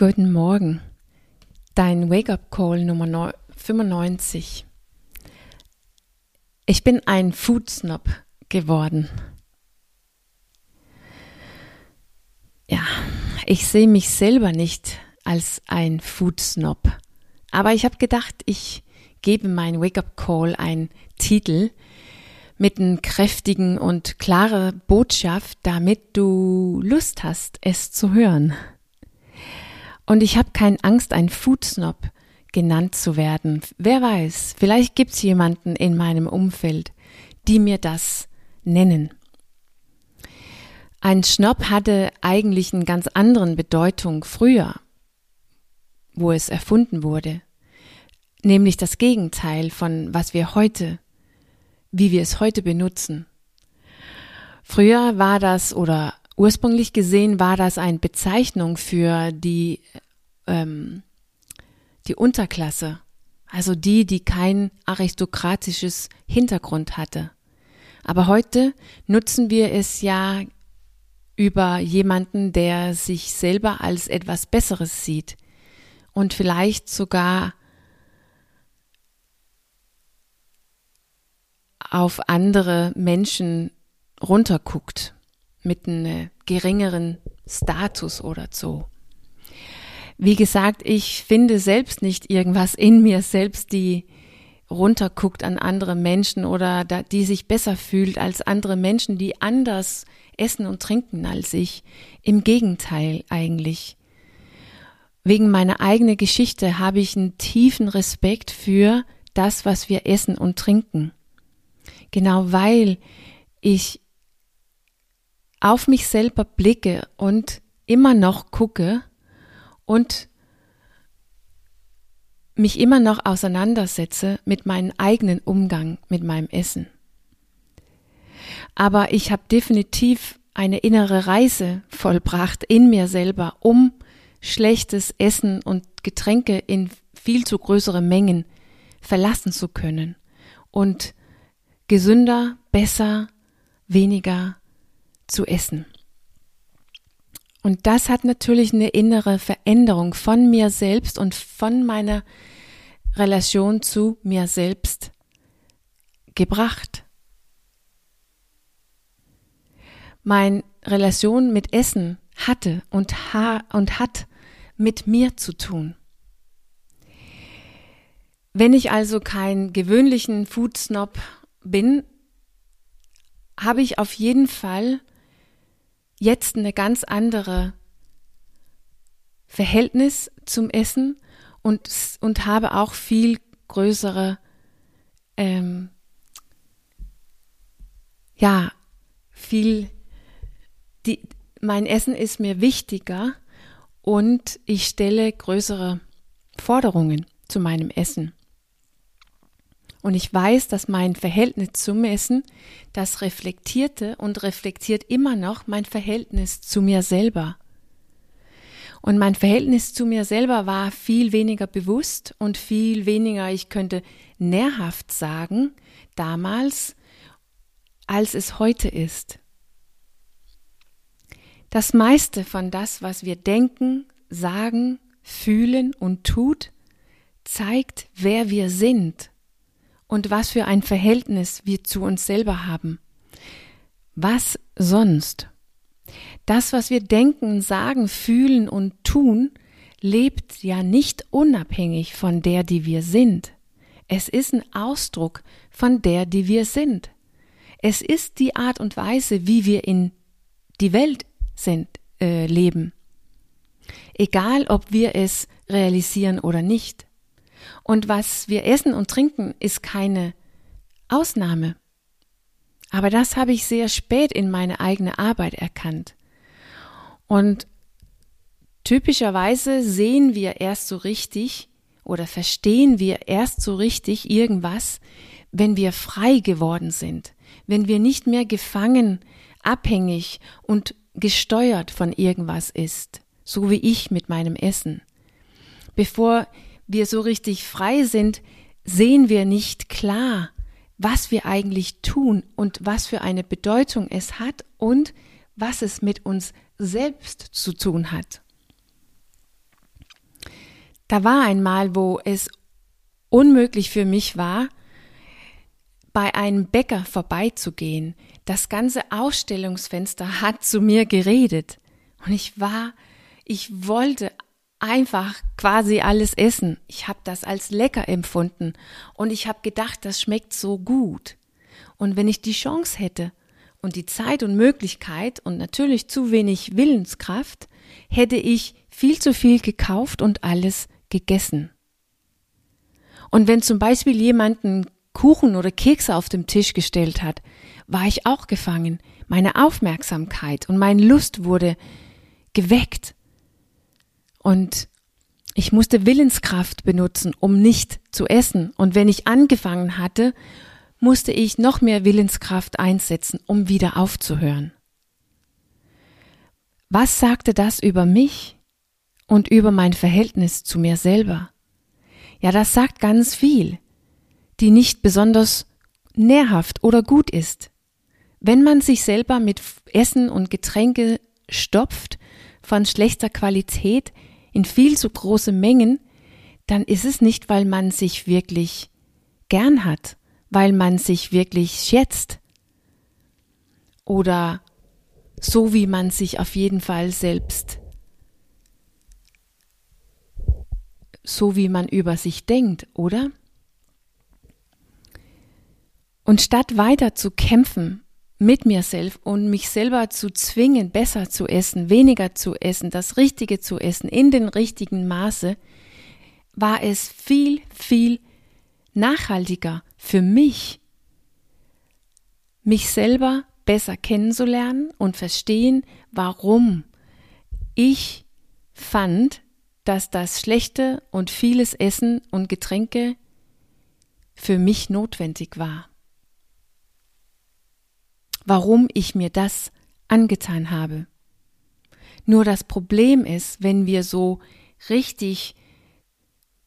Guten Morgen. Dein Wake-up-Call Nummer 95. Ich bin ein Foodsnob geworden. Ja, ich sehe mich selber nicht als ein Foodsnob. Aber ich habe gedacht, ich gebe mein Wake-up-Call einen Titel mit einer kräftigen und klaren Botschaft, damit du Lust hast, es zu hören. Und ich habe keine Angst, ein Foodsnob genannt zu werden. Wer weiß, vielleicht gibt es jemanden in meinem Umfeld, die mir das nennen. Ein Schnob hatte eigentlich eine ganz andere Bedeutung früher, wo es erfunden wurde, nämlich das Gegenteil von was wir heute, wie wir es heute benutzen. Früher war das oder Ursprünglich gesehen war das eine Bezeichnung für die, ähm, die Unterklasse, also die, die kein aristokratisches Hintergrund hatte. Aber heute nutzen wir es ja über jemanden, der sich selber als etwas Besseres sieht. Und vielleicht sogar auf andere Menschen runterguckt mit einem geringeren Status oder so. Wie gesagt, ich finde selbst nicht irgendwas in mir selbst, die runterguckt an andere Menschen oder die sich besser fühlt als andere Menschen, die anders essen und trinken als ich. Im Gegenteil eigentlich. Wegen meiner eigenen Geschichte habe ich einen tiefen Respekt für das, was wir essen und trinken. Genau weil ich auf mich selber blicke und immer noch gucke und mich immer noch auseinandersetze mit meinem eigenen Umgang mit meinem Essen. Aber ich habe definitiv eine innere Reise vollbracht in mir selber, um schlechtes Essen und Getränke in viel zu größere Mengen verlassen zu können und gesünder, besser, weniger zu essen. Und das hat natürlich eine innere Veränderung von mir selbst und von meiner Relation zu mir selbst gebracht. Meine Relation mit Essen hatte und, ha und hat mit mir zu tun. Wenn ich also kein gewöhnlichen Foodsnob bin, habe ich auf jeden Fall jetzt eine ganz andere Verhältnis zum Essen und, und habe auch viel größere, ähm, ja, viel, die, mein Essen ist mir wichtiger und ich stelle größere Forderungen zu meinem Essen. Und ich weiß, dass mein Verhältnis zum Essen das reflektierte und reflektiert immer noch mein Verhältnis zu mir selber. Und mein Verhältnis zu mir selber war viel weniger bewusst und viel weniger, ich könnte nährhaft sagen, damals, als es heute ist. Das meiste von das, was wir denken, sagen, fühlen und tut, zeigt, wer wir sind und was für ein Verhältnis wir zu uns selber haben. Was sonst? Das, was wir denken, sagen, fühlen und tun, lebt ja nicht unabhängig von der, die wir sind. Es ist ein Ausdruck von der, die wir sind. Es ist die Art und Weise, wie wir in die Welt sind, äh, leben. Egal, ob wir es realisieren oder nicht. Und was wir essen und trinken, ist keine Ausnahme. Aber das habe ich sehr spät in meine eigene Arbeit erkannt. Und typischerweise sehen wir erst so richtig oder verstehen wir erst so richtig irgendwas, wenn wir frei geworden sind, wenn wir nicht mehr gefangen, abhängig und gesteuert von irgendwas ist, so wie ich mit meinem Essen. Bevor wir so richtig frei sind, sehen wir nicht klar, was wir eigentlich tun und was für eine Bedeutung es hat und was es mit uns selbst zu tun hat. Da war einmal, wo es unmöglich für mich war, bei einem Bäcker vorbeizugehen. Das ganze Ausstellungsfenster hat zu mir geredet. Und ich war, ich wollte einfach quasi alles essen. Ich habe das als lecker empfunden und ich habe gedacht, das schmeckt so gut. Und wenn ich die Chance hätte und die Zeit und Möglichkeit und natürlich zu wenig Willenskraft, hätte ich viel zu viel gekauft und alles gegessen. Und wenn zum Beispiel jemanden Kuchen oder Kekse auf dem Tisch gestellt hat, war ich auch gefangen. Meine Aufmerksamkeit und meine Lust wurde geweckt. Und ich musste Willenskraft benutzen, um nicht zu essen. Und wenn ich angefangen hatte, musste ich noch mehr Willenskraft einsetzen, um wieder aufzuhören. Was sagte das über mich und über mein Verhältnis zu mir selber? Ja, das sagt ganz viel, die nicht besonders nährhaft oder gut ist. Wenn man sich selber mit Essen und Getränke stopft von schlechter Qualität in viel zu große Mengen, dann ist es nicht, weil man sich wirklich gern hat, weil man sich wirklich schätzt oder so wie man sich auf jeden Fall selbst so wie man über sich denkt, oder? Und statt weiter zu kämpfen mit mir selbst und mich selber zu zwingen, besser zu essen, weniger zu essen, das Richtige zu essen, in den richtigen Maße, war es viel, viel nachhaltiger für mich, mich selber besser kennenzulernen und verstehen, warum ich fand, dass das schlechte und vieles Essen und Getränke für mich notwendig war. Warum ich mir das angetan habe. Nur das Problem ist, wenn wir so richtig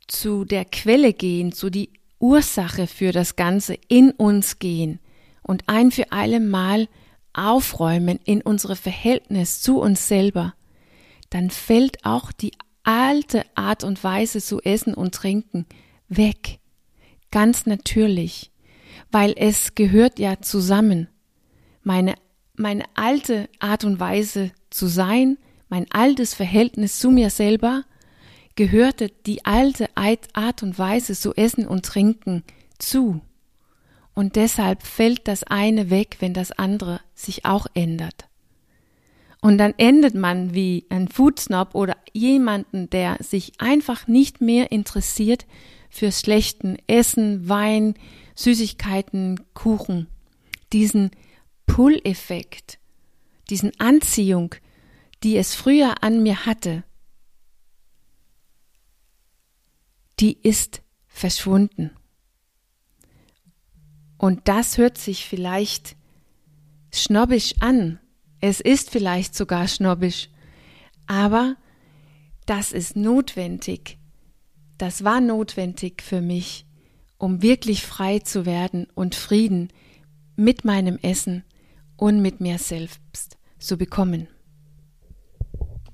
zu der Quelle gehen, zu die Ursache für das Ganze in uns gehen und ein für alle Mal aufräumen in unsere Verhältnis zu uns selber, dann fällt auch die alte Art und Weise zu essen und trinken weg. Ganz natürlich, weil es gehört ja zusammen. Meine, meine alte Art und Weise zu sein, mein altes Verhältnis zu mir selber, gehörte die alte Art und Weise zu essen und trinken zu. Und deshalb fällt das eine weg, wenn das andere sich auch ändert. Und dann endet man wie ein Foodsnob oder jemanden, der sich einfach nicht mehr interessiert für schlechten Essen, Wein, Süßigkeiten, Kuchen. Diesen Pull-Effekt, diesen Anziehung, die es früher an mir hatte, die ist verschwunden. Und das hört sich vielleicht schnobbisch an, es ist vielleicht sogar schnobbisch, aber das ist notwendig. Das war notwendig für mich, um wirklich frei zu werden und Frieden mit meinem Essen und mit mir selbst zu bekommen.